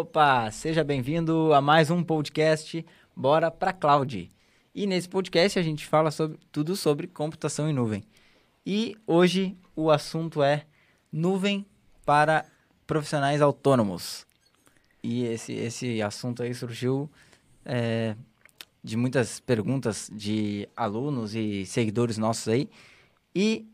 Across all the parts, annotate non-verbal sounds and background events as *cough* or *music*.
Opa, seja bem-vindo a mais um podcast Bora pra Cloud. E nesse podcast a gente fala sobre tudo sobre computação em nuvem. E hoje o assunto é nuvem para profissionais autônomos. E esse, esse assunto aí surgiu é, de muitas perguntas de alunos e seguidores nossos aí. E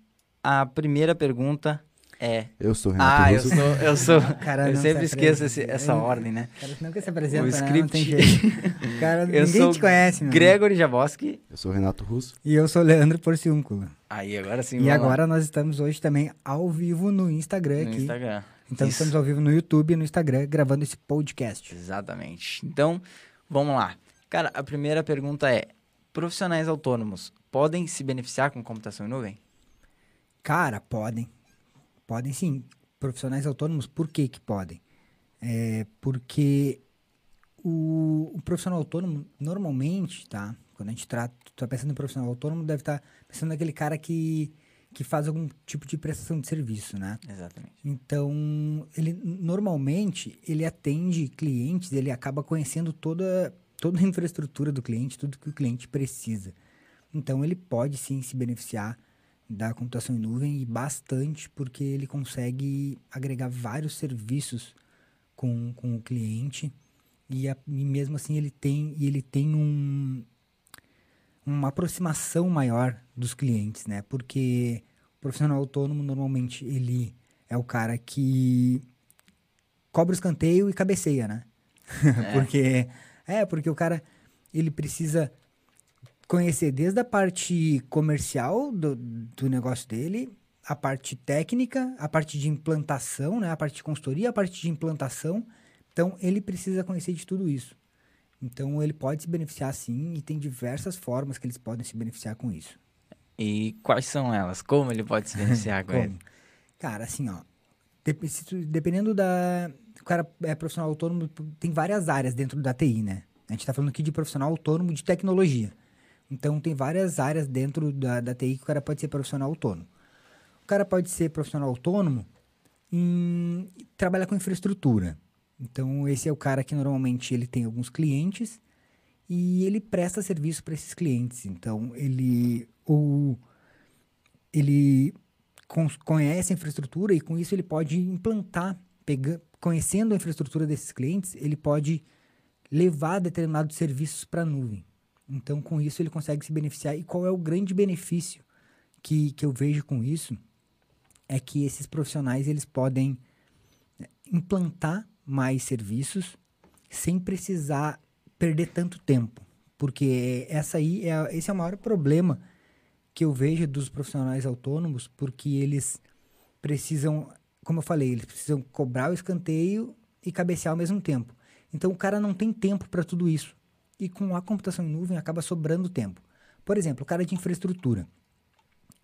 a primeira pergunta é. Eu sou Renato Ah, eu Russo. sou. Eu, sou, *laughs* Cara, eu sempre se esqueço esse- essa Eu- ordem, né? Cara, nunca se apresenta, O né? Não tem script. jeito. *laughs* Cara, Eu ninguém sou te conhece, meu. Gregory Jaboski. Eu sou Renato Russo. E eu sou Leandro Porciúnculo. Aí, agora sim. E vamos lá. agora nós estamos hoje também ao vivo no Instagram No aqui. Instagram. Então Isso. estamos ao vivo no YouTube e no Instagram gravando esse podcast. Exatamente. Então, vamos lá. Cara, a primeira pergunta é: profissionais autônomos podem se beneficiar com computação em nuvem? Cara, podem. Podem sim. Profissionais autônomos, por que que podem? É porque o, o profissional autônomo, normalmente, tá? Quando a gente trata, tá pensando em profissional autônomo, deve estar pensando naquele cara que, que faz algum tipo de prestação de serviço, né? Exatamente. Então, ele normalmente ele atende clientes, ele acaba conhecendo toda, toda a infraestrutura do cliente, tudo que o cliente precisa. Então, ele pode sim se beneficiar da computação em nuvem e bastante, porque ele consegue agregar vários serviços com, com o cliente e, a- e mesmo assim ele tem, ele tem um, uma aproximação maior dos clientes, né? Porque o profissional autônomo normalmente ele é o cara que cobra o escanteio e cabeceia, né? *laughs* porque é porque o cara ele precisa conhecer desde a parte comercial do, do negócio dele, a parte técnica, a parte de implantação, né? A parte de consultoria, a parte de implantação. Então ele precisa conhecer de tudo isso. Então ele pode se beneficiar sim e tem diversas formas que eles podem se beneficiar com isso. E quais são elas? Como ele pode se beneficiar *laughs* com ele? Cara, assim, ó. dependendo da. O cara é profissional autônomo, tem várias áreas dentro da TI, né? A gente tá falando aqui de profissional autônomo de tecnologia. Então, tem várias áreas dentro da, da TI que o cara pode ser profissional autônomo. O cara pode ser profissional autônomo em trabalhar com infraestrutura. Então, esse é o cara que normalmente ele tem alguns clientes e ele presta serviço para esses clientes. Então, ele ou ele con- conhece a infraestrutura e com isso ele pode implantar, pega, conhecendo a infraestrutura desses clientes, ele pode levar determinados serviços para a nuvem. Então, com isso, ele consegue se beneficiar. E qual é o grande benefício que, que eu vejo com isso? É que esses profissionais eles podem né, implantar mais serviços sem precisar perder tanto tempo. Porque essa aí é, esse é o maior problema que eu vejo dos profissionais autônomos, porque eles precisam, como eu falei, eles precisam cobrar o escanteio e cabecear ao mesmo tempo. Então o cara não tem tempo para tudo isso. E com a computação em nuvem acaba sobrando tempo. Por exemplo, o cara de infraestrutura.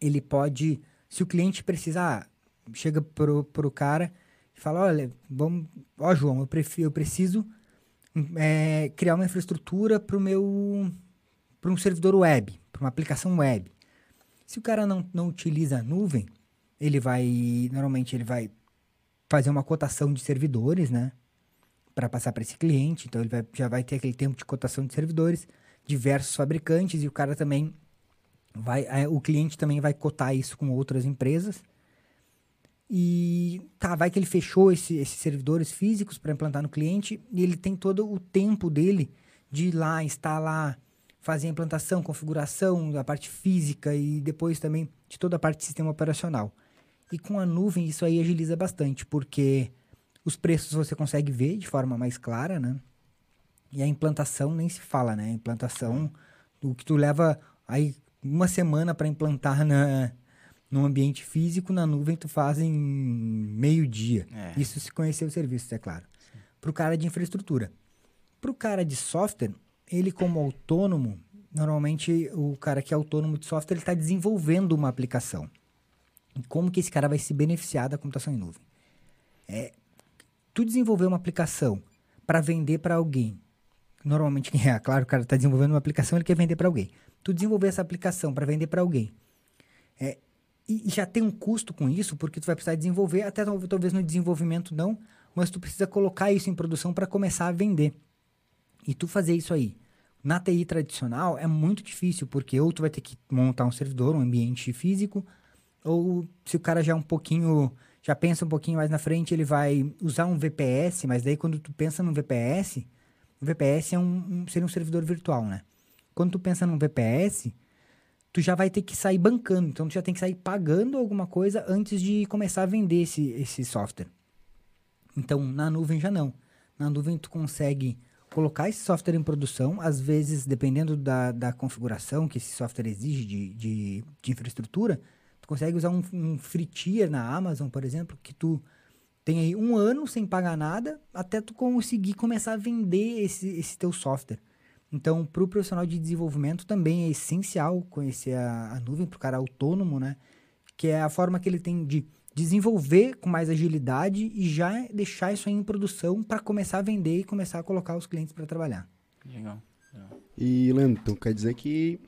Ele pode, se o cliente precisar, chega pro, pro cara e fala, olha, vamos, ó João, eu, prefiro, eu preciso é, criar uma infraestrutura para o meu, para um servidor web, para uma aplicação web. Se o cara não, não utiliza a nuvem, ele vai, normalmente ele vai fazer uma cotação de servidores, né? Para passar para esse cliente. Então ele vai- já vai ter aquele tempo de cotação de servidores, diversos fabricantes e o cara também vai, eh, o cliente também vai cotar isso com outras empresas. E tá, vai que ele fechou esse- esses servidores físicos para implantar no cliente e ele tem todo o tempo dele de ir lá, instalar, fazer a implantação, configuração, a parte física e depois também de toda a parte de sistema operacional. E com a nuvem isso aí agiliza bastante, porque os preços você consegue ver de forma mais clara, né? E a implantação nem se fala, né? A implantação, o que tu leva aí uma semana para implantar na, no ambiente físico, na nuvem tu faz em meio dia. É. Isso se conhecer o serviço, é claro. Para o cara de infraestrutura. Para o cara de software, ele como autônomo, normalmente o cara que é autônomo de software, ele está desenvolvendo uma aplicação. E como que esse cara vai se beneficiar da computação em nuvem? É, tu desenvolver uma aplicação para vender para alguém, normalmente, é *laughs* claro, o cara está desenvolvendo uma aplicação, ele quer vender para alguém. Tu desenvolver essa aplicação para vender para alguém, é, e já tem um custo com isso, porque tu vai precisar desenvolver, até tal- talvez no desenvolvimento não, mas tu precisa colocar isso em produção para começar a vender. E tu fazer isso aí na TI tradicional é muito difícil, porque ou tu vai ter que montar um servidor, um ambiente físico, ou se o cara já é um pouquinho, já pensa um pouquinho mais na frente, ele vai usar um VPS, mas daí quando tu pensa num VPS, o VPS é um, um, seria um servidor virtual, né? Quando tu pensa num VPS, tu já vai ter que sair bancando, então tu já tem que sair pagando alguma coisa antes de começar a vender esse, esse software. Então, na nuvem já não. Na nuvem tu consegue colocar esse software em produção, às vezes, dependendo da, da configuração que esse software exige de, de, de infraestrutura, tu consegue usar um, um free tier na Amazon, por exemplo, que tu tem aí um ano sem pagar nada até tu conseguir começar a vender esse, esse teu software. Então, para o profissional de desenvolvimento também é essencial conhecer a, a nuvem, para o cara autônomo, né? Que é a forma que ele tem de desenvolver com mais agilidade e já deixar isso aí em produção para começar a vender e começar a colocar os clientes para trabalhar. Legal. Legal. E, Leandro, então quer dizer que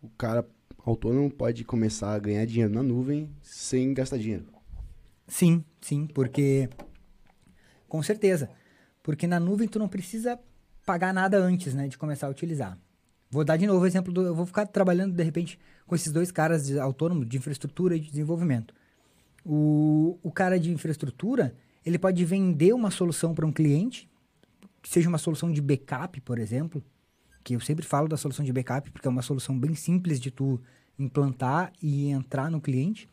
o cara autônomo pode começar a ganhar dinheiro na nuvem sem gastar dinheiro? Sim, sim, porque com certeza, porque na nuvem tu não precisa pagar nada antes, né, de começar a utilizar. Vou dar de novo o exemplo do, eu vou ficar trabalhando de repente com esses dois caras de autônomos de infraestrutura e de desenvolvimento. O, o cara de infraestrutura, ele pode vender uma solução para um cliente, que seja uma solução de backup, por exemplo, que eu sempre falo da solução de backup, porque é uma solução bem simples de tu implantar e entrar no cliente.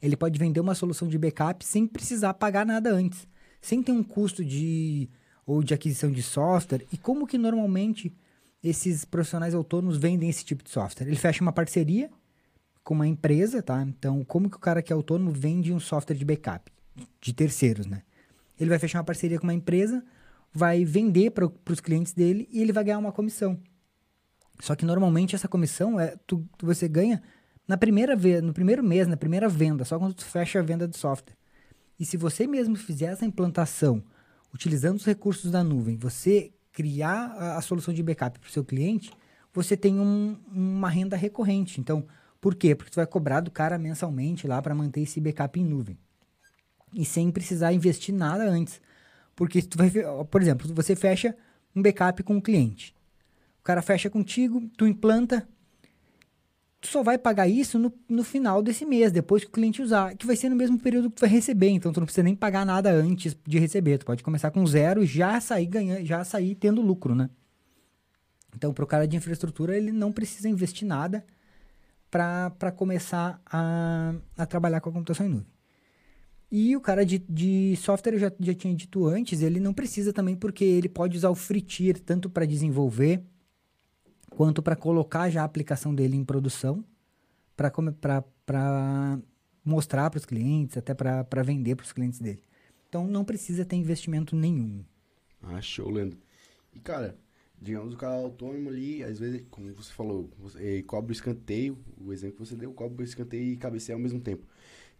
Ele pode vender uma solução de backup sem precisar pagar nada antes, sem ter um custo de ou de aquisição de software. E como que normalmente esses profissionais autônomos vendem esse tipo de software? Ele fecha uma parceria com uma empresa, tá? Então, como que o cara que é autônomo vende um software de backup de terceiros, né? Ele vai fechar uma parceria com uma empresa, vai vender para os clientes dele e ele vai ganhar uma comissão. Só que normalmente essa comissão é tu, você ganha na primeira vez, no primeiro mês, na primeira venda, só quando tu fecha a venda do software. E se você mesmo fizer essa implantação utilizando os recursos da nuvem, você criar a, a solução de backup para o seu cliente, você tem um, uma renda recorrente. Então, por quê? Porque tu vai cobrar do cara mensalmente lá para manter esse backup em nuvem. E sem precisar investir nada antes. Porque tu vai, por exemplo, você fecha um backup com o cliente. O cara fecha contigo, tu implanta, tu só vai pagar isso no, no final desse mês, depois que o cliente usar, que vai ser no mesmo período que tu vai receber, então tu não precisa nem pagar nada antes de receber, tu pode começar com zero e já sair ganhando, já sair tendo lucro, né? Então, para o cara de infraestrutura, ele não precisa investir nada, para começar a, a trabalhar com a computação em nuvem. E o cara de, de software, eu já, já tinha dito antes, ele não precisa também, porque ele pode usar o free tier tanto para desenvolver, quanto para colocar já a aplicação dele em produção, para mostrar para os clientes, até para vender para os clientes dele. Então não precisa ter investimento nenhum. Ah, show, Leandro. E cara, digamos, o cara autônomo ali, às vezes, como você falou, você, cobra o escanteio, o exemplo que você deu, cobra o escanteio e cabeceia ao mesmo tempo.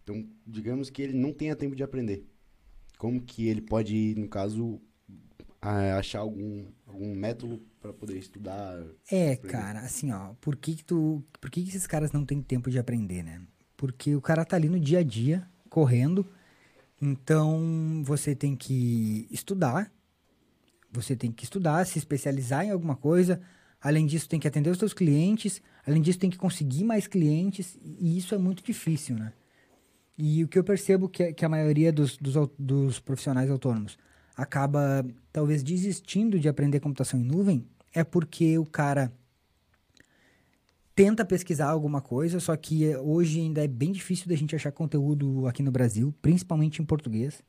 Então, digamos que ele não tenha tempo de aprender. Como que ele pode, no caso, achar algum, algum método para poder estudar? É, cara, assim, ó, por que que tu, por que que esses caras não têm tempo de aprender, né? Porque o cara tá ali no dia a dia, correndo, então você tem que estudar, você tem que estudar, se especializar em alguma coisa. Além disso, tem que atender os seus clientes. Além disso, tem que conseguir mais clientes. E isso é muito difícil, né? E o que eu percebo que, que a maioria dos, dos, dos profissionais autônomos acaba, talvez, desistindo de aprender computação em nuvem é porque o cara tenta pesquisar alguma coisa, só que hoje ainda é bem difícil da gente achar conteúdo aqui no Brasil, principalmente em português,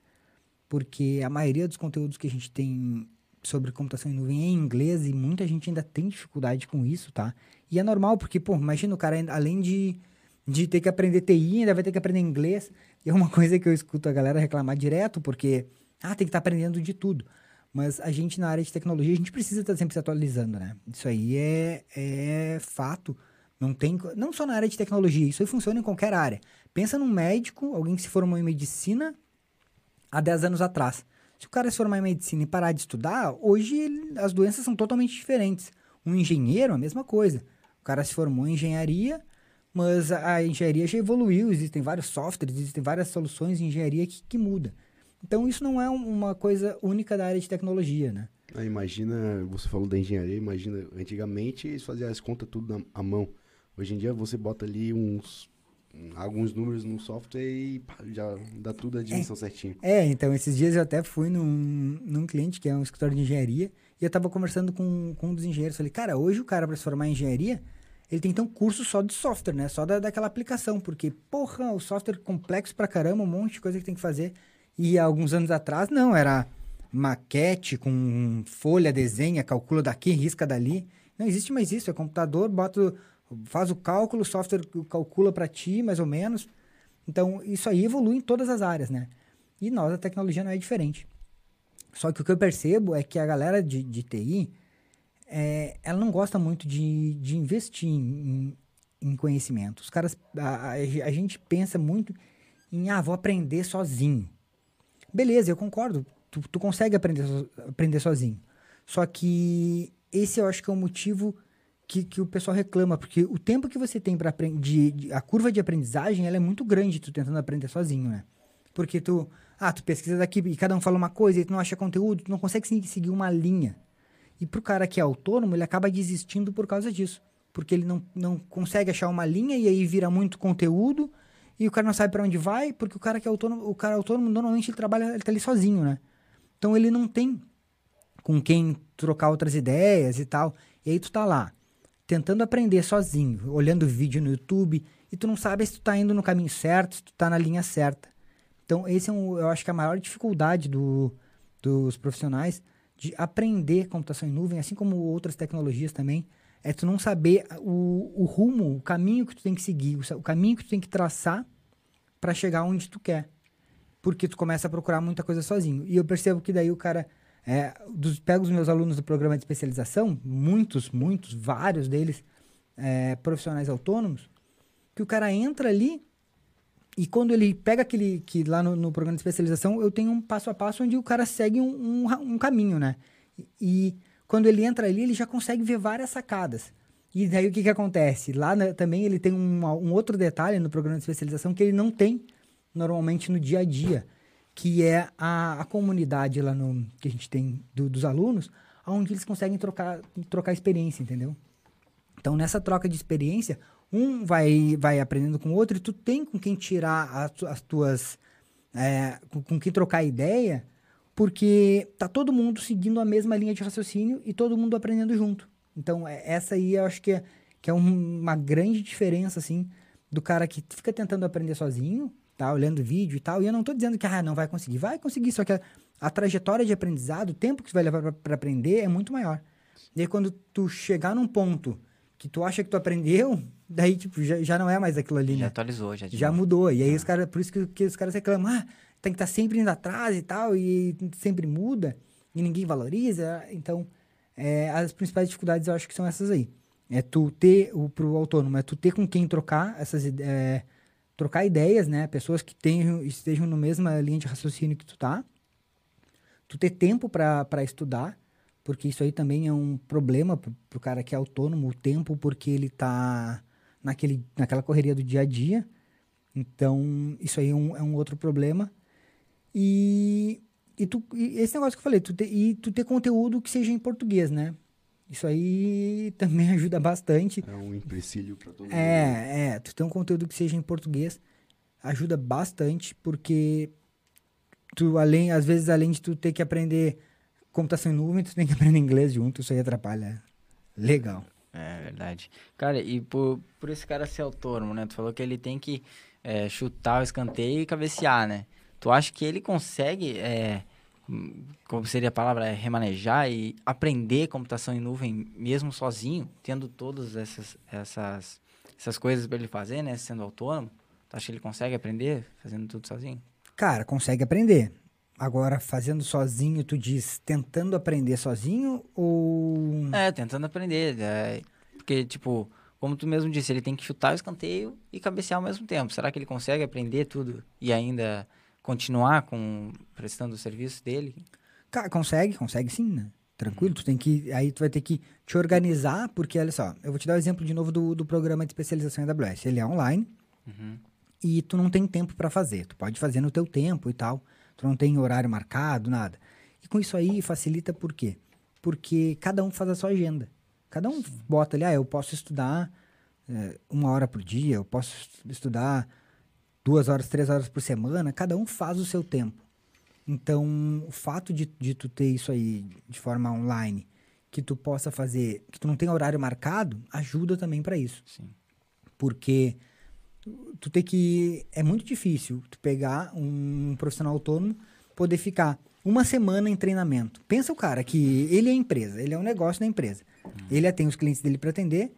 porque a maioria dos conteúdos que a gente tem sobre computação em nuvem em inglês e muita gente ainda tem dificuldade com isso, tá? E é normal, porque, pô, imagina o cara, além de, de ter que aprender TI, ainda vai ter que aprender inglês. E é uma coisa que eu escuto a galera reclamar direto, porque, ah, tem que estar tá aprendendo de tudo. Mas a gente, na área de tecnologia, a gente precisa estar tá sempre se atualizando, né? Isso aí é, é fato. Não tem, não só na área de tecnologia, isso aí funciona em qualquer área. Pensa num médico, alguém que se formou em medicina há 10 anos atrás. Se o cara se formar em medicina e parar de estudar, hoje ele, as doenças são totalmente diferentes. Um engenheiro, a mesma coisa. O cara se formou em engenharia, mas a engenharia já evoluiu, existem vários softwares, existem várias soluções de engenharia que, que muda. Então, isso não é um- uma coisa única da área de tecnologia, né? Ah, imagina, você falou da engenharia, imagina, antigamente eles faziam as contas tudo na, à mão. Hoje em dia você bota ali uns alguns números no software e pá, já dá tudo a dimensão certinho. É, então, esses dias eu até fui num, num cliente que é um escritório de engenharia e eu tava conversando com, com um dos engenheiros. Falei, cara, hoje o cara, para se formar em engenharia, ele tem um curso só de software, né? Só da, daquela aplicação, porque, porra, o software complexo pra caramba, um monte de coisa que tem que fazer. E alguns anos atrás, não, era maquete com folha, desenha, calcula daqui, risca dali. Não existe mais isso, é computador, bota, faz o cálculo, o software calcula para ti, mais ou menos. Então, isso aí evolui em todas as áreas, né? E nós, a tecnologia não é diferente. Só que o que eu percebo é que a galera de, de TI, é, ela não gosta muito de, de investir em, em conhecimento. Os caras, a, a- gente pensa muito em, ah, vou aprender sozinho. Beleza, eu concordo. Tu, tu consegue aprender, so- aprender sozinho. Só que esse eu acho que é o motivo que, que o pessoal reclama, porque o tempo que você tem para aprender, a curva de aprendizagem, ela é muito grande tu tentando aprender sozinho, né? Porque tu, ah, tu pesquisa daqui e cada um fala uma coisa e tu não acha conteúdo, tu não consegue se- seguir uma linha. E pro cara que é autônomo, ele acaba desistindo por causa disso. Porque ele não, não consegue achar uma linha e aí vira muito conteúdo e o cara não sabe para onde vai, porque o cara que é autônomo, o cara autônomo normalmente ele trabalha, ele tá ali sozinho, né? Então ele não tem com quem trocar outras ideias e tal. E aí tu tá lá, tentando aprender sozinho, olhando vídeo no YouTube, e tu não sabe se tu tá indo no caminho certo, se tu tá na linha certa. Então, esse é um, eu acho que é a maior dificuldade do, dos profissionais de aprender computação em nuvem, assim como outras tecnologias também, é tu não saber o, o rumo, o caminho que tu tem que seguir, o, caminho que tu tem que traçar para chegar onde tu quer. Porque tu começa a procurar muita coisa sozinho. E eu percebo que daí o cara. É, dos, pego os meus alunos do programa de especialização, muitos, muitos, vários deles é, profissionais autônomos, que o cara entra ali e quando ele pega aquele que lá no, no programa de especialização, eu tenho um passo a passo onde o cara segue um, um, um caminho, né? E, e quando ele entra ali, ele já consegue ver várias sacadas. E daí o que, que acontece? Lá né, também ele tem um, um outro detalhe no programa de especialização que ele não tem normalmente no dia a dia, que é a, a comunidade lá no, que a gente tem do- dos alunos, onde eles conseguem trocar, trocar experiência, entendeu? Então, nessa troca de experiência, um vai, vai aprendendo com o outro e tu tem com quem tirar as, as tuas... é, com, com quem trocar ideia, porque tá todo mundo seguindo a mesma linha de raciocínio e todo mundo aprendendo junto. Então, é- essa aí eu acho que é, que é um- uma grande diferença, assim, do cara que fica tentando aprender sozinho, tá? Olhando vídeo e tal. E eu não tô dizendo que, ah, não vai conseguir. Vai conseguir, só que a, a trajetória de aprendizado, o tempo que tu vai levar para aprender é muito maior. E aí, quando tu chegar num ponto que tu acha que tu aprendeu, daí, tipo, já, já não é mais aquilo ali, Já né? atualizou, já. Já novo. mudou. E aí, os caras, por isso que, que os caras reclamam, ah, tem que estar sempre indo atrás e tal, e sempre muda, e ninguém valoriza. Então, é, as principais dificuldades eu acho que são essas aí. É tu ter, o, pro autônomo, é tu ter com quem trocar essas é, trocar ideias, né? Pessoas que tenham, estejam na mesma linha de raciocínio que tu tá. Tu ter tempo para estudar, porque isso aí também é um problema pro, pro cara que é autônomo, o tempo, porque ele tá naquele, naquela correria do dia a dia. Então, isso aí é um, é um outro problema. E, e, tu, e esse negócio que eu falei, tu ter, e tu ter conteúdo que seja em português, né? Isso aí *laughs* também ajuda bastante. É um empecilho pra todo mundo. É, é, tu ter um conteúdo que seja em português ajuda bastante, porque tu, além, às vezes, além de tu ter que aprender computação em nuvem, tu tem que *laughs* aprender inglês junto, isso aí atrapalha. Legal. É verdade. Cara, e por, por esse cara ser autônomo, né? Tu falou que ele tem que é, chutar o escanteio e cabecear, né? Tu acha que ele consegue, é, como seria a palavra, é, remanejar e aprender computação em nuvem mesmo sozinho, tendo todas essas, essas, essas coisas para ele fazer, né? Sendo autônomo? Tu acha que ele consegue aprender fazendo tudo sozinho? Cara, consegue aprender. Agora, fazendo sozinho, tu diz tentando aprender sozinho ou. É, tentando aprender. é, porque, tipo, como tu mesmo disse, ele tem que chutar o escanteio e cabecear ao mesmo tempo. Será que ele consegue aprender tudo e ainda continuar com prestando o serviço dele? Cara, consegue, consegue sim, né? Tranquilo, tu tem que. Aí tu vai ter que te organizar, porque olha só, eu vou te dar o exemplo de novo do, do programa de especialização em AWS. Ele é online Uhum. e tu não tem tempo para fazer. Tu pode fazer no teu tempo e tal. Tu não tem horário marcado, nada. E com isso aí facilita por quê? Porque cada um faz a sua agenda. Cada um bota ali, ah, eu posso estudar é, uma hora por dia, eu posso estudar duas horas, três horas por semana, cada um faz o seu tempo. Então, o fato de, de tu ter isso aí de forma online, que tu possa fazer, que tu não tem horário marcado, ajuda também para isso. Sim. Porque tu tem que. É muito difícil tu pegar um profissional autônomo, poder ficar uma semana em treinamento. Pensa o cara que ele é empresa, ele é um negócio da empresa. Ele tem os clientes dele para atender,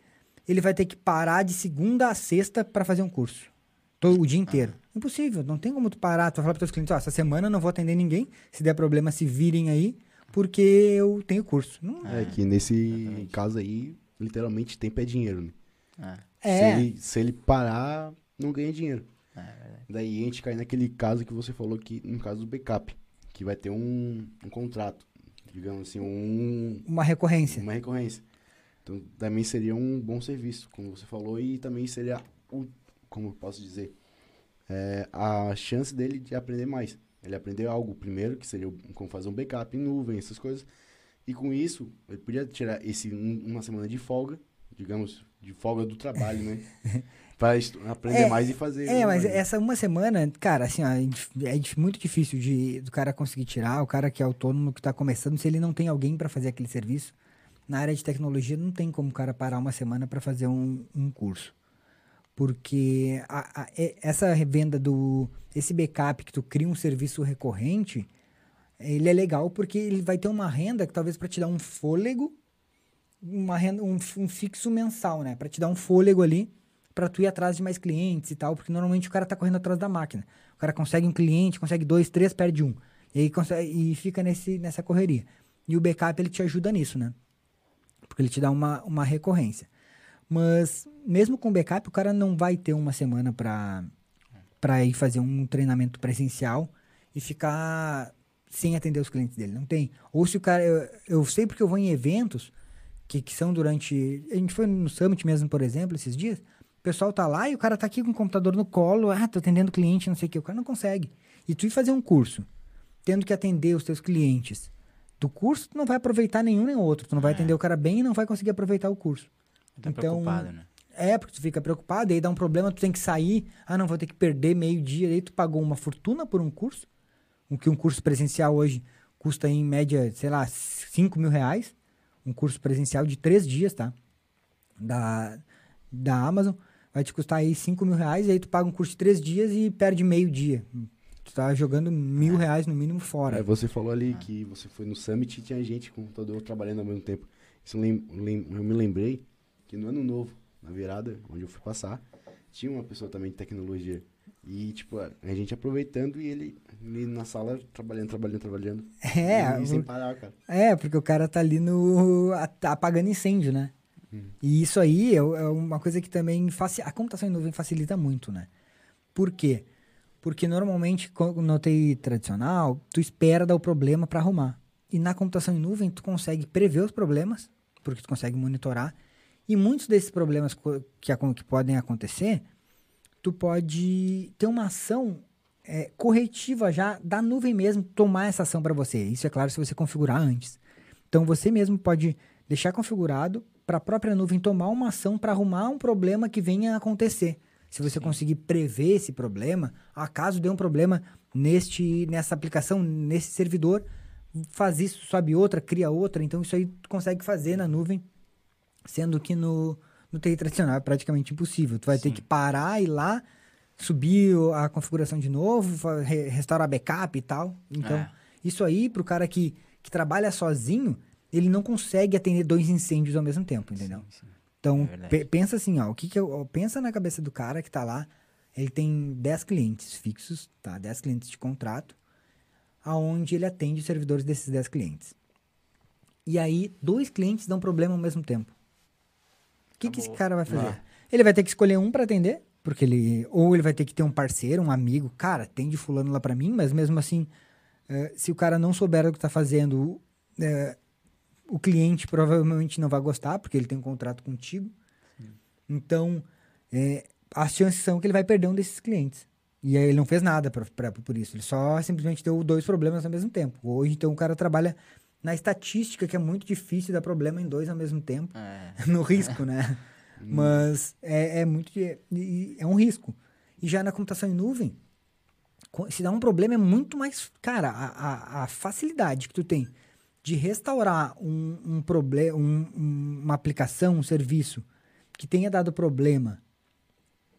ele vai ter que parar de segunda a sexta para fazer um curso. Todo, o dia inteiro. Impossível, não tem como tu parar. Tu vai falar para teus clientes, ó, essa semana eu não vou atender ninguém, se der problema se virem aí, porque eu tenho curso. Não, É que nesse caso aí, literalmente, tempo é dinheiro, né? É. Se, ele, se ele parar, não ganha dinheiro. É. Daí a gente cai naquele caso que você falou que, no caso do backup, que vai ter um, um contrato, digamos assim, um, uma recorrência. uma recorrência. Então, também seria um bom serviço, como você falou, e também seria, o, como eu posso dizer, é, a chance dele de aprender mais. Ele aprendeu algo primeiro, que seria como fazer um backup em nuvem, essas coisas. E com isso, ele podia tirar esse um- uma semana de folga, digamos, de folga do trabalho, né? *laughs* Pra aprender É, mais e fazer. É, mas essa uma semana, cara, assim, ó, é é muito difícil de do cara conseguir tirar, o cara que é autônomo, que tá começando, se ele não tem alguém para fazer aquele serviço. Na área de tecnologia, não tem como o cara parar uma semana para fazer um, um curso. Porque a- a- essa revenda do. Esse backup que tu cria um serviço recorrente, ele é legal porque ele vai ter uma renda que talvez para te dar um fôlego, uma renda, um, um fixo mensal, né? Para te dar um fôlego ali, para tu ir atrás de mais clientes e tal, porque normalmente o cara tá correndo atrás da máquina. O cara consegue um cliente, consegue dois, três, perde um. E aí consegue, e fica nesse, nessa correria. E o backup ele te ajuda nisso, né? Porque ele te dá uma, uma recorrência. Mas mesmo com backup, o cara não vai ter uma semana para para ir fazer um treinamento presencial e ficar sem atender os clientes dele. Não tem. Ou se o cara. Eu, eu sei porque eu vou em eventos que, que são durante. A gente foi no Summit mesmo, por exemplo, esses dias. O pessoal tá lá e o cara tá aqui com o computador no colo. Ah, tô atendendo cliente, não sei o que. O cara não consegue. E tu ir fazer um curso, tendo que atender os teus clientes do curso, tu não vai aproveitar nenhum nem outro. Tu não vai atender o cara bem e não vai conseguir aproveitar o curso. Tá Então, preocupado, né? É, porque tu fica preocupado, aí dá um problema, tu tem que sair. Ah, não, vou ter que perder meio dia. Aí tu pagou uma fortuna por um curso. O que um curso presencial hoje custa em média, sei lá, 5 mil reais. Um curso presencial de três dias, tá? Da, da Amazon. Vai te custar aí 5 mil reais, aí tu paga um curso de três dias e perde meio dia. Tu tá jogando mil reais no mínimo fora. É, você falou ali que você foi no Summit e tinha gente com computador trabalhando ao mesmo tempo. Isso eu, lem- lem- eu me lembrei que no ano novo, na virada, onde eu fui passar, tinha uma pessoa também de tecnologia. E, tipo, a gente aproveitando e ele, ele na sala trabalhando, trabalhando, trabalhando. É, e sem parar, cara. É, porque o cara tá ali no. tá apagando incêndio, né? E isso aí é, é uma coisa que também. Faci, a computação em nuvem facilita muito, né? Por quê? Porque normalmente, no TI tradicional, tu espera dar o problema para arrumar. E na computação em nuvem, tu consegue prever os problemas, porque tu consegue monitorar. E muitos desses problemas que, que podem acontecer, tu pode ter uma ação é, corretiva já da nuvem mesmo tomar essa ação para você. Isso é claro se você configurar antes. Então você mesmo pode deixar configurado para a própria nuvem tomar uma ação para arrumar um problema que venha a acontecer. Se você conseguir prever esse problema, acaso dê um problema neste nessa aplicação, nesse servidor, faz isso, sobe outra, cria outra. Então isso aí tu consegue fazer na nuvem, sendo que no, no TI tradicional é praticamente impossível. Tu vai ter que parar e ir lá, subir a configuração de novo, restaurar backup e tal. Então, É. isso aí, pro cara que, que trabalha sozinho, ele não consegue atender dois incêndios ao mesmo tempo, entendeu? Sim, sim. Então, É pe- pensa assim, ó, o que que eu, pensa na cabeça do cara que tá lá, ele tem 10 clientes fixos, tá? 10 clientes de contrato, aonde ele atende os servidores desses 10 clientes. E aí, dois clientes dão problema ao mesmo tempo. O que, que esse cara vai fazer? Ah. Ele vai ter que escolher um para atender, porque ele ou ele vai ter que ter um parceiro, um amigo, cara, atende fulano lá para mim, mas mesmo assim, eh, se o cara não souber o que tá fazendo, eh, o cliente provavelmente não vai gostar, porque ele tem um contrato contigo. Então, eh, as chances são que ele vai perder um desses clientes. E aí ele não fez nada pra, pra- por isso. Ele só simplesmente deu dois problemas ao mesmo tempo. Hoje, então, o cara trabalha na estatística, que é muito difícil dar problema em dois ao mesmo tempo. É. *laughs* no risco, né? *laughs* Mas é, é muito. e- É um risco. E já na computação em nuvem, se dá um problema, é muito mais. Cara, a, a, a facilidade que tu tem de restaurar um, um problema, uma aplicação, um serviço que tenha dado problema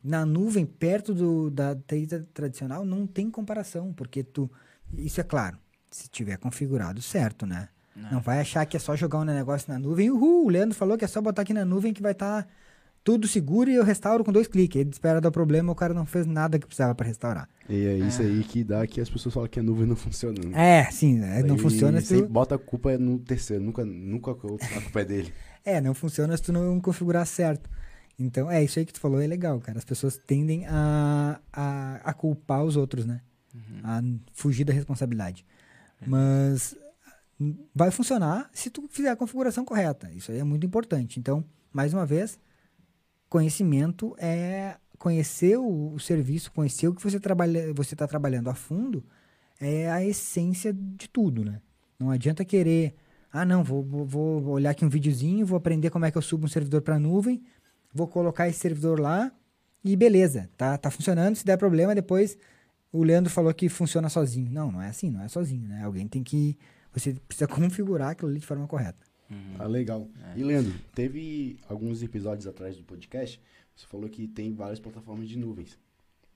na nuvem, perto do, da TI tra- tradicional, não tem comparação, porque tu. Isso é claro, se tiver configurado certo, né? Não vai achar que é só jogar um negócio na nuvem. Uhul, o Leandro falou que é só botar aqui na nuvem que vai estar tudo seguro e eu restauro com dois cliques. Ele espera dar problema, o cara não fez nada que precisava para restaurar. E é isso aí que dá que as pessoas falam que a nuvem não *laughs* funciona. né? É, sim, é, não funciona se tu... bota a culpa no terceiro, nunca, nunca a culpa é dele. *laughs* É, não funciona se tu não configurar certo. Então, é isso aí que tu falou, é legal, cara. As pessoas tendem a, a, a culpar os outros, né? A fugir da responsabilidade. Mas vai funcionar se tu fizer a configuração correta. Isso aí é muito importante. Então, mais uma vez, conhecimento é conhecer o, o serviço, conhecer o que você trabalha, você está trabalhando a fundo, é a essência de tudo, né? Não adianta querer, ah, não, vou, vou olhar aqui um videozinho, vou aprender como é que eu subo um servidor para a nuvem, vou colocar esse servidor lá e beleza, tá, tá funcionando. Se der problema, depois o Leandro falou que funciona sozinho. Não, não é assim, não é sozinho, né? Alguém tem que. Você precisa *laughs* configurar aquilo ali de forma correta. Ah, legal. E Leandro, teve alguns episódios atrás do podcast, você falou que tem várias plataformas de nuvens.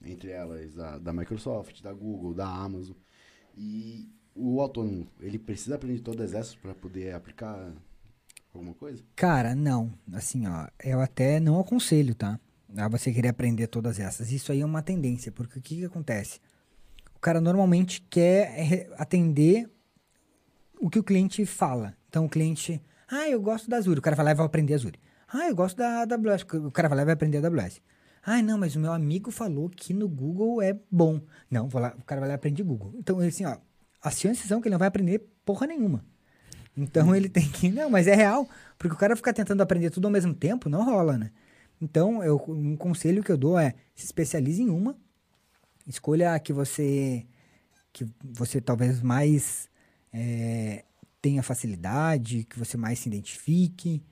Entre elas a da Microsoft, da Google, da Amazon. E o autônomo, ele precisa aprender todas essas para poder aplicar alguma coisa? Cara, não. Assim, ó, eu até não aconselho, tá? A você querer aprender todas essas. Isso aí é uma tendência, porque o que, que acontece? O cara normalmente quer re- atender o que o cliente fala. Então o cliente, ah, eu gosto da Azure. O cara vai lá e vai aprender Azure. Ah, eu gosto da AWS. O cara vai lá e vai aprender AWS. Ah, não, mas o meu amigo falou que no Google é bom. Não, vou lá, o cara vai lá e aprende Google. Então, assim, ó, as chances são que ele não vai aprender porra nenhuma. Então ele tem que. Não, mas é real. Porque o cara ficar tentando aprender tudo ao mesmo tempo não rola, né? Então, eu, um conselho que eu dou é se especialize em uma. Escolha a que você. que você talvez mais é, tenha facilidade, que você mais se identifique.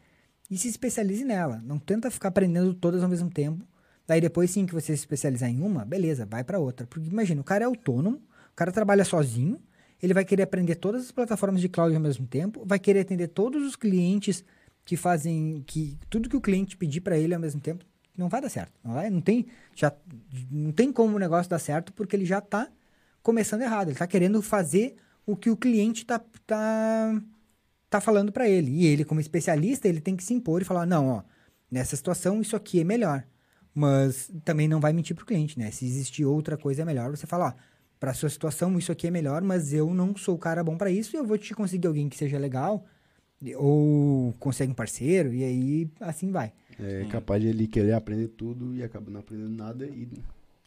E se especialize nela. Não tenta ficar aprendendo todas ao mesmo tempo. Daí depois sim que você se especializar em uma, beleza, vai para outra. Porque imagina, o cara é autônomo, o cara trabalha sozinho, ele vai querer aprender todas as plataformas de cloud ao mesmo tempo, vai querer atender todos os clientes que fazem que tudo que o cliente pedir para ele ao mesmo tempo, não vai dar certo. Não, vai, não tem já não tem como o negócio dar certo porque ele já está começando errado, ele está querendo fazer o que o cliente tá tá tá falando para ele. E ele como especialista, ele tem que se impor e falar: "Não, ó, nessa situação isso aqui é melhor". Mas também não vai mentir pro cliente, né? Se existir outra coisa melhor, você fala, para sua situação isso aqui é melhor, mas eu não sou o cara bom para isso, eu vou te conseguir alguém que seja legal ou consegue um parceiro e aí assim vai. É capaz de ele querer aprender tudo e acaba não aprendendo nada e,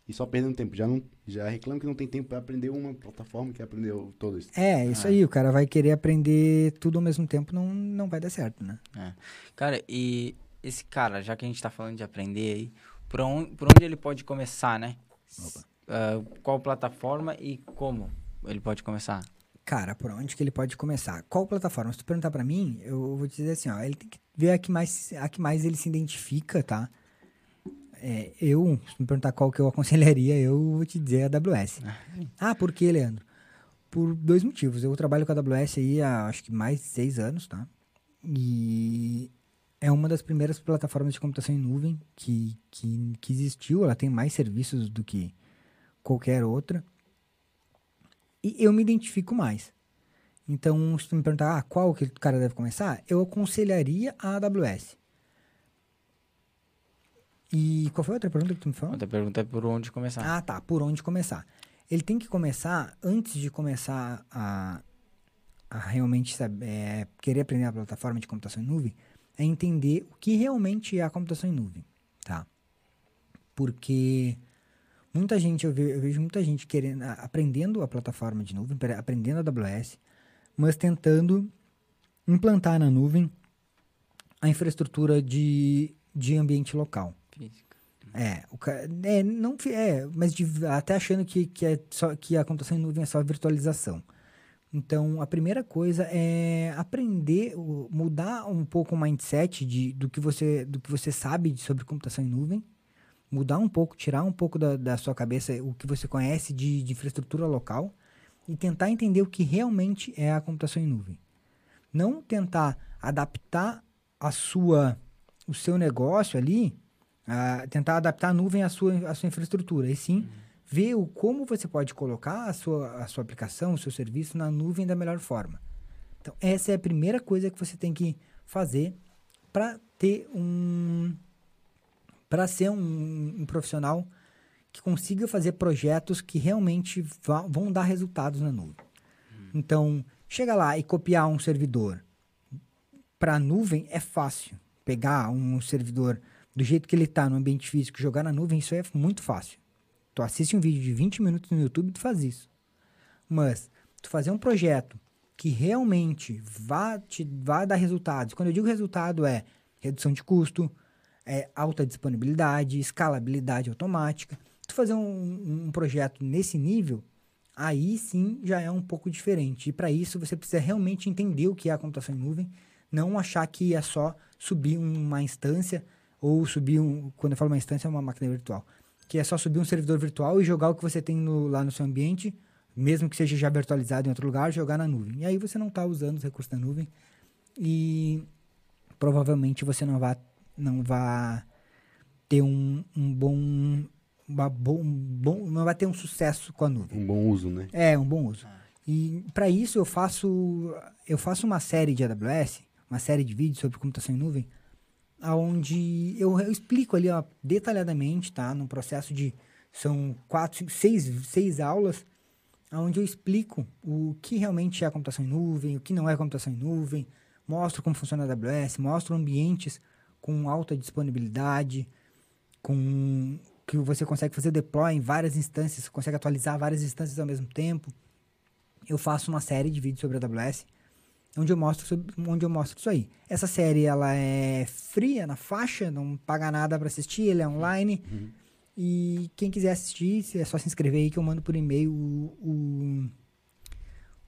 e só perdendo tempo. Já, não, já reclama que não tem tempo para aprender uma plataforma que aprendeu todas. É, isso aí, o cara vai querer aprender tudo ao mesmo tempo, não, não vai dar certo, né? É. Cara, e esse cara, já que a gente tá falando de aprender aí, por onde, por onde ele pode começar, né? Ah, qual plataforma e como ele pode começar? Cara, por onde que ele pode começar? Qual plataforma? Se tu perguntar pra mim, eu vou te dizer assim, ó, ele tem que ver a que mais, a que mais ele se identifica, tá? É, eu, se me perguntar qual que eu *laughs* aconselharia, eu vou te dizer a AWS. Ah, por quê, Leandro? Por dois motivos. Eu trabalho com a AWS aí há, acho que mais de seis anos, tá? E é uma das primeiras plataformas de computação em nuvem que, que, que existiu. Ela tem mais serviços do que qualquer outra. E eu me identifico mais. Então, se tu me perguntar ah, qual que o cara deve começar, eu aconselharia a AWS. E qual foi a outra pergunta que tu me falou? Outra pergunta é por onde começar. Ah, tá. Por onde começar? Ele tem que começar, antes de começar a, a realmente saber, é, querer aprender a plataforma de computação em nuvem, é entender o que realmente é a computação em nuvem, tá? Porque muita gente, eu, ve- eu vejo muita gente querendo, aprendendo a plataforma de nuvem, aprendendo a AWS, mas tentando implantar na nuvem a infraestrutura de, de ambiente local. Física. É, o é, não, é, mas de- até achando que, que, é só, que a computação em nuvem é só virtualização. Então, a primeira coisa é aprender, mudar um pouco o mindset de, do, que você, do que você sabe sobre computação em nuvem, mudar um pouco, tirar um pouco da, da sua cabeça o que você conhece de, de infraestrutura local e tentar entender o que realmente é a computação em nuvem. Não tentar adaptar a sua, o seu negócio ali, a tentar adaptar a nuvem à sua, à sua infraestrutura, e sim ver o, como você pode colocar a sua, a sua aplicação, o seu serviço na nuvem da melhor forma. Então, essa é a primeira coisa que você tem que fazer para ter um. Para ser um, um profissional que consiga fazer projetos que realmente vá- vão dar resultados na nuvem. Então, chega lá e copiar um servidor para a nuvem é fácil. Pegar um servidor do jeito que ele está no ambiente físico jogar na nuvem, isso é muito fácil. Tu assiste um vídeo de 20 minutos no YouTube e tu faz isso. Mas tu fazer um projeto que realmente vá te vá dar resultados. Quando eu digo resultado é redução de custo, é alta disponibilidade, escalabilidade automática. Tu fazer um, um projeto nesse nível, aí sim já é um pouco diferente. E para isso você precisa realmente entender o que é a computação em nuvem, não achar que é só subir uma instância ou subir um, quando eu falo uma instância é uma máquina virtual, que é só subir um servidor virtual e jogar o que você tem no- lá no seu ambiente, mesmo que seja já virtualizado em outro lugar, jogar na nuvem. E aí você não está usando os recursos da nuvem e provavelmente você não vai não vai ter um, um bom uma bom, um bom não vai ter um sucesso com a nuvem. Um bom uso, né? É, um bom uso. E para isso eu faço eu faço uma série de AWS, uma série de vídeos sobre computação em nuvem, aonde eu, eu explico ali ó, detalhadamente, tá, no processo de são quatro, seis, seis aulas, onde eu explico o que realmente é computação em nuvem, o que não é computação em nuvem, mostro como funciona a AWS, mostro ambientes com alta disponibilidade, com que você consegue fazer deploy em várias instâncias, consegue atualizar várias instâncias ao mesmo tempo. Eu faço uma série de vídeos sobre a AWS, onde eu mostro sobre- onde eu mostro isso aí. Essa série ela é fria na faixa, não paga nada para assistir, ele é online. E quem quiser assistir, é só se inscrever aí que eu mando por e-mail o, o,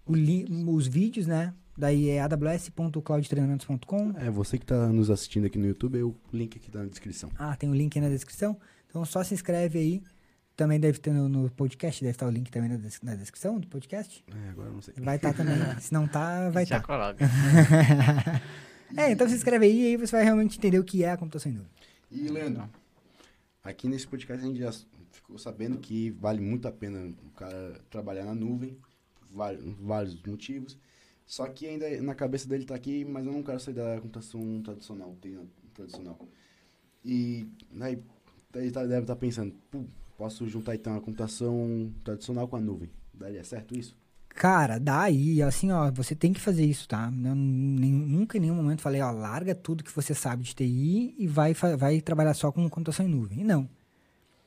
o li- os vídeos, né? Daí é aws.cloudtreinamentos.com. É, você que tá nos assistindo aqui no YouTube, o link aqui tá na descrição. Ah, tem o link aí na descrição. Então só se inscreve aí. Também deve ter no, no podcast, deve estar o link também na, des- na descrição do podcast. É, agora eu não sei. Vai estar também. *laughs* Se não tá, vai Já estar. coloca. *laughs* É, então se inscreve aí e aí você vai realmente entender o que é a computação em nuvem. E, Leandro, aqui nesse podcast a gente já ficou sabendo que vale muito a pena o cara trabalhar na nuvem, vários, vários motivos. Só que ainda na cabeça dele tá aqui, mas eu não quero sair da computação tradicional, tradicional. E aí ele tá- deve estar pensando, "Pô, posso juntar então a computação tradicional com a nuvem. Daria certo isso? Cara, daí, assim, ó, você tem que fazer isso, tá? Eu nunca em nenhum momento falei, ó, larga tudo que você sabe de TI e vai, vai trabalhar só com computação em nuvem. Não.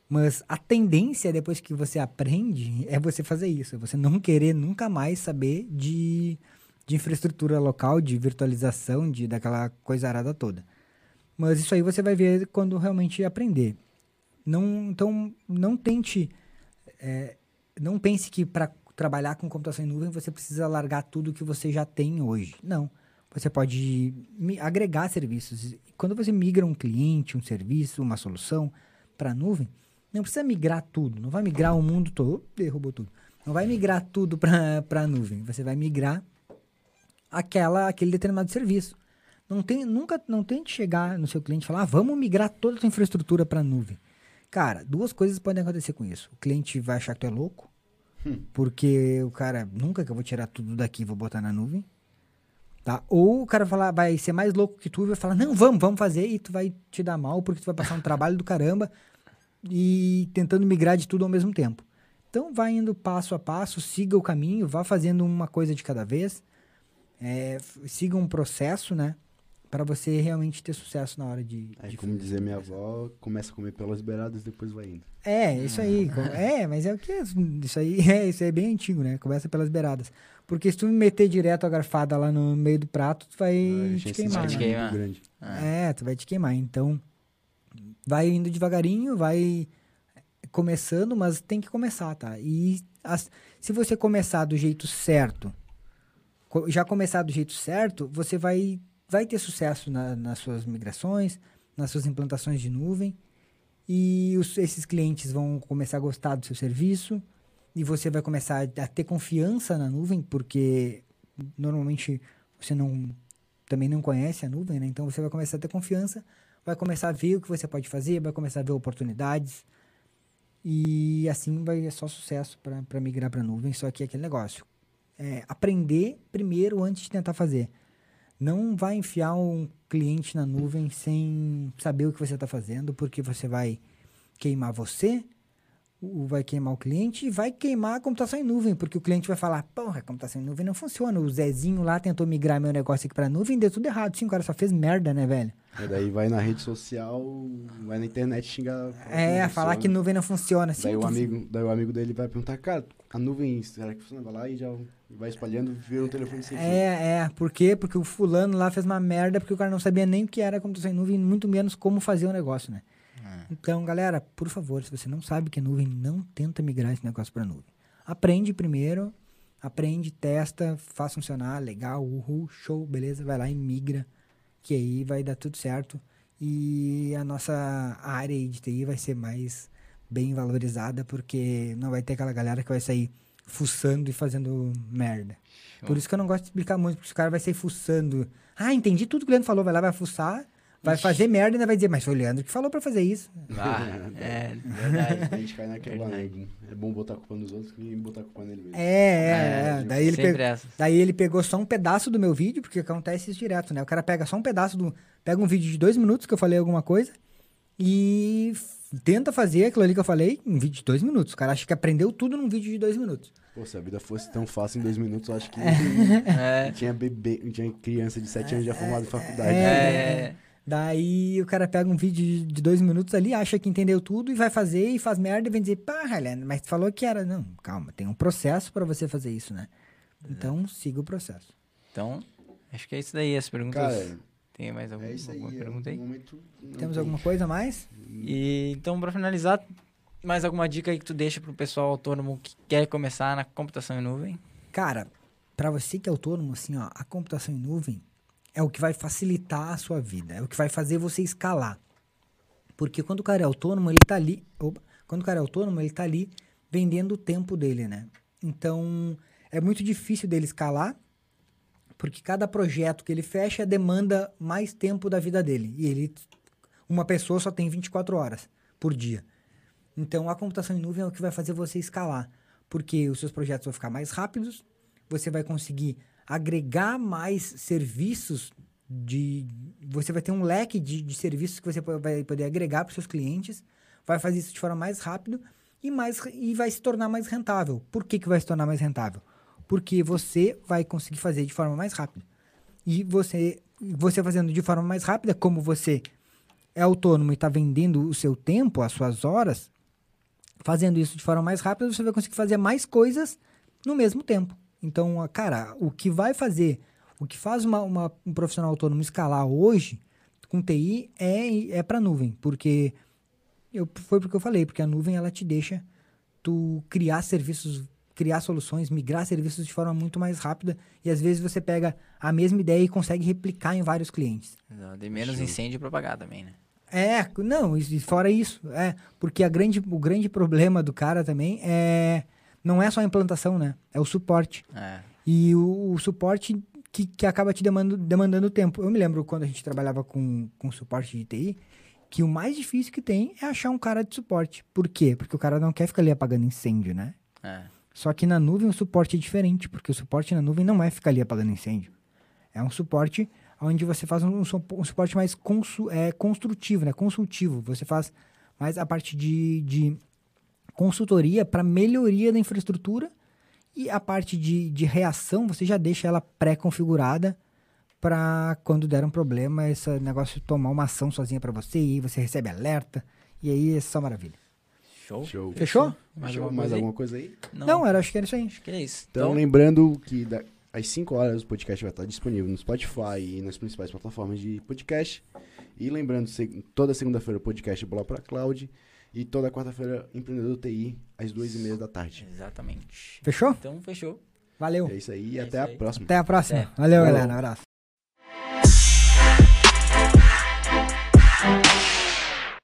Mas a tendência, depois que você aprende, é você fazer isso. É você não querer nunca mais saber de, de infraestrutura local, de virtualização, de daquela coisa arada toda. Mas isso aí você vai ver quando realmente aprender. Não, então, não tente é, não pense que para trabalhar com computação em nuvem você precisa largar tudo que você já tem hoje. Não. Você pode agregar serviços. Quando você migra um cliente, um serviço, uma solução para a nuvem, não precisa migrar tudo. Não vai migrar o mundo todo. Derrubou tudo. Não vai migrar tudo para a nuvem. Você vai migrar aquela, aquele determinado serviço. Não tem, nunca, não tente chegar no seu cliente e falar, ah, vamos migrar toda a tua infraestrutura para a nuvem. Cara, duas coisas podem acontecer com isso. O cliente vai achar que tu é louco, porque o cara, nunca que eu vou tirar tudo daqui e vou botar na nuvem. Tá? Ou o cara vai falar, vai ser mais louco que tu e vai falar, não, vamos, vamos fazer, e tu vai te dar mal, porque tu vai passar um trabalho do caramba e tentando migrar de tudo ao mesmo tempo. Então vai indo passo a passo, siga o caminho, vá fazendo uma coisa de cada vez, é, siga um processo, né? Para você realmente ter sucesso na hora de. É de como fazer dizia minha avó, começa a comer pelas beiradas, depois vai indo. É, isso aí. co- É, mas é o que é, isso aí *laughs* é, isso aí é bem antigo, né? Começa pelas beiradas. Porque se tu meter direto a garfada lá no meio do prato, tu vai te queimar. Vai te né? queimar. grande. É, tu vai te queimar. Então, vai indo devagarinho, vai começando, mas tem que começar, tá? E as- se você começar do jeito certo, já começar do jeito certo, você vai, vai ter sucesso na- nas suas migrações, nas suas implantações de nuvem, e os- esses clientes vão começar a gostar do seu serviço, e você vai começar a ter confiança na nuvem, porque normalmente você não também não conhece a nuvem, né? Então você vai começar a ter confiança, vai começar a ver o que você pode fazer, vai começar a ver oportunidades. E assim vai é só sucesso para migrar para nuvem, só que é aquele negócio. É, aprender primeiro antes de tentar fazer. Não vai enfiar um cliente na nuvem sem saber o que você está fazendo, porque você vai queimar você, vai queimar o cliente e vai queimar a computação em nuvem, porque o cliente vai falar, porra, a computação em nuvem não funciona. O Zezinho lá tentou migrar meu negócio aqui pra nuvem e deu tudo errado. Sim, o cara só fez merda, né, velho? E daí vai na rede social, vai na internet xingar. É, não falar que funciona. nuvem não funciona. Sim, Daí o, amigo, daí o amigo dele vai perguntar, cara, a nuvem, será que funciona? Vai lá e já vai espalhando, vira um telefone sem fio. É, é. Por quê? Porque o fulano lá fez uma merda porque o cara não sabia nem o que era computação em nuvem, muito menos como fazer o negócio, né? Então, galera, por favor, se você não sabe que é nuvem, não tenta migrar esse negócio para nuvem. Aprende primeiro, aprende, testa, faz funcionar, legal, uhul, show, beleza, vai lá e migra, que aí vai dar tudo certo. E a nossa área de TI vai ser mais bem valorizada, porque não vai ter aquela galera que vai sair fuçando e fazendo merda. Por isso que eu não gosto de explicar muito, porque o cara vai sair fuçando. Ah, entendi tudo que o Leandro falou, vai lá, vai fuçar, vai fazer merda e ainda vai dizer, mas foi o Leandro que falou pra fazer isso. Ah, *laughs* é, verdade. A gente cai naquela, né? É bom botar a culpa nos outros que botar a culpa nele mesmo. É, é, é. Daí ele, pegou, daí ele pegou só um pedaço do meu vídeo, porque acontece isso direto, né? O cara pega só um pedaço do. Pega um vídeo de dois minutos que eu falei alguma coisa e tenta fazer aquilo ali que eu falei em um vídeo de dois minutos. O cara acha que aprendeu tudo num vídeo de dois minutos. Pô, se a vida fosse tão fácil em dois minutos, eu acho que *laughs* É, tinha bebê, tinha criança de sete anos já formada em faculdade. é, Daí o cara pega um vídeo de- dois minutos ali, acha que entendeu tudo e vai fazer e faz merda e vem dizer, pá, Helena, mas tu falou que era. Não, calma, tem um processo pra você fazer isso, né? Então siga o processo. Então, acho que é isso daí, as perguntas. Cara, Tem mais algum, é isso aí. alguma é, pergunta aí? Temos tem. alguma coisa a mais? E então, pra finalizar, mais alguma dica aí que tu deixa pro pessoal autônomo que quer começar na computação em nuvem? Cara, pra você que é autônomo, assim, ó, a computação em nuvem é o que vai facilitar a sua vida, é o que vai fazer você escalar. Porque quando o cara é autônomo, ele tá ali. opa, quando o cara é autônomo, ele tá ali vendendo o tempo dele, né? Então, é muito difícil dele escalar, porque cada projeto que ele fecha demanda mais tempo da vida dele. E ele. Uma pessoa só tem 24 horas por dia. Então, a computação em nuvem é o que vai fazer você escalar. Porque os seus projetos vão ficar mais rápidos, você vai conseguir agregar mais serviços de... Você vai ter um leque de, de serviços que você vai poder agregar para os seus clientes, vai fazer isso de forma mais rápida e, mais, e vai se tornar mais rentável. Por que, que vai se tornar mais rentável? Porque você vai conseguir fazer de forma mais rápida. E você, você fazendo de forma mais rápida, como você é autônomo e está vendendo o seu tempo, as suas horas, fazendo isso de forma mais rápida, você vai conseguir fazer mais coisas no mesmo tempo. Então, a- cara, o que vai fazer, o que faz uma, uma- um profissional autônomo escalar hoje com TI é, é para nuvem, porque eu, foi porque eu falei, porque a nuvem ela te deixa tu criar serviços, criar soluções, migrar serviços de forma muito mais rápida e às vezes você pega a mesma ideia e consegue replicar em vários clientes. Exato, E menos Show. incêndio propagar também, né? É, não, e fora isso, é, porque a grande, o grande problema do cara também é não é só a implantação, né? É o suporte. É. E o, o suporte que, que acaba te demandando, demandando tempo. Eu me lembro quando a gente trabalhava com, com suporte de TI, que o mais difícil que tem é achar um cara de suporte. Por quê? Porque o cara não quer ficar ali apagando incêndio, né? É. Só que na nuvem o suporte é diferente, porque o suporte na nuvem não é ficar ali apagando incêndio. É um suporte onde você faz um, um suporte mais consu, é, construtivo, né? consultivo. Você faz mais a parte de, de consultoria para melhoria da infraestrutura e a parte de, de reação você já deixa ela pré-configurada para quando der um problema, esse negócio tomar uma ação sozinha para você e aí você recebe alerta e aí é só maravilha. Show. Show. Fechou? Mais Fechou? alguma Mais coisa aí? alguma coisa aí? Não, era, acho que era isso aí. Acho que é isso. Então, Então, lembrando que da- às 5 horas o podcast vai estar disponível no Spotify e nas principais plataformas de podcast. E lembrando, toda segunda-feira o podcast Bola pra Cloud. E toda quarta-feira, Empreendedor TI, às duas e meia da tarde. Exatamente. Fechou? Então, fechou. Valeu. É isso aí e É até isso a aí. próxima. Até a próxima. Até. Valeu, Falou. galera. Um abraço.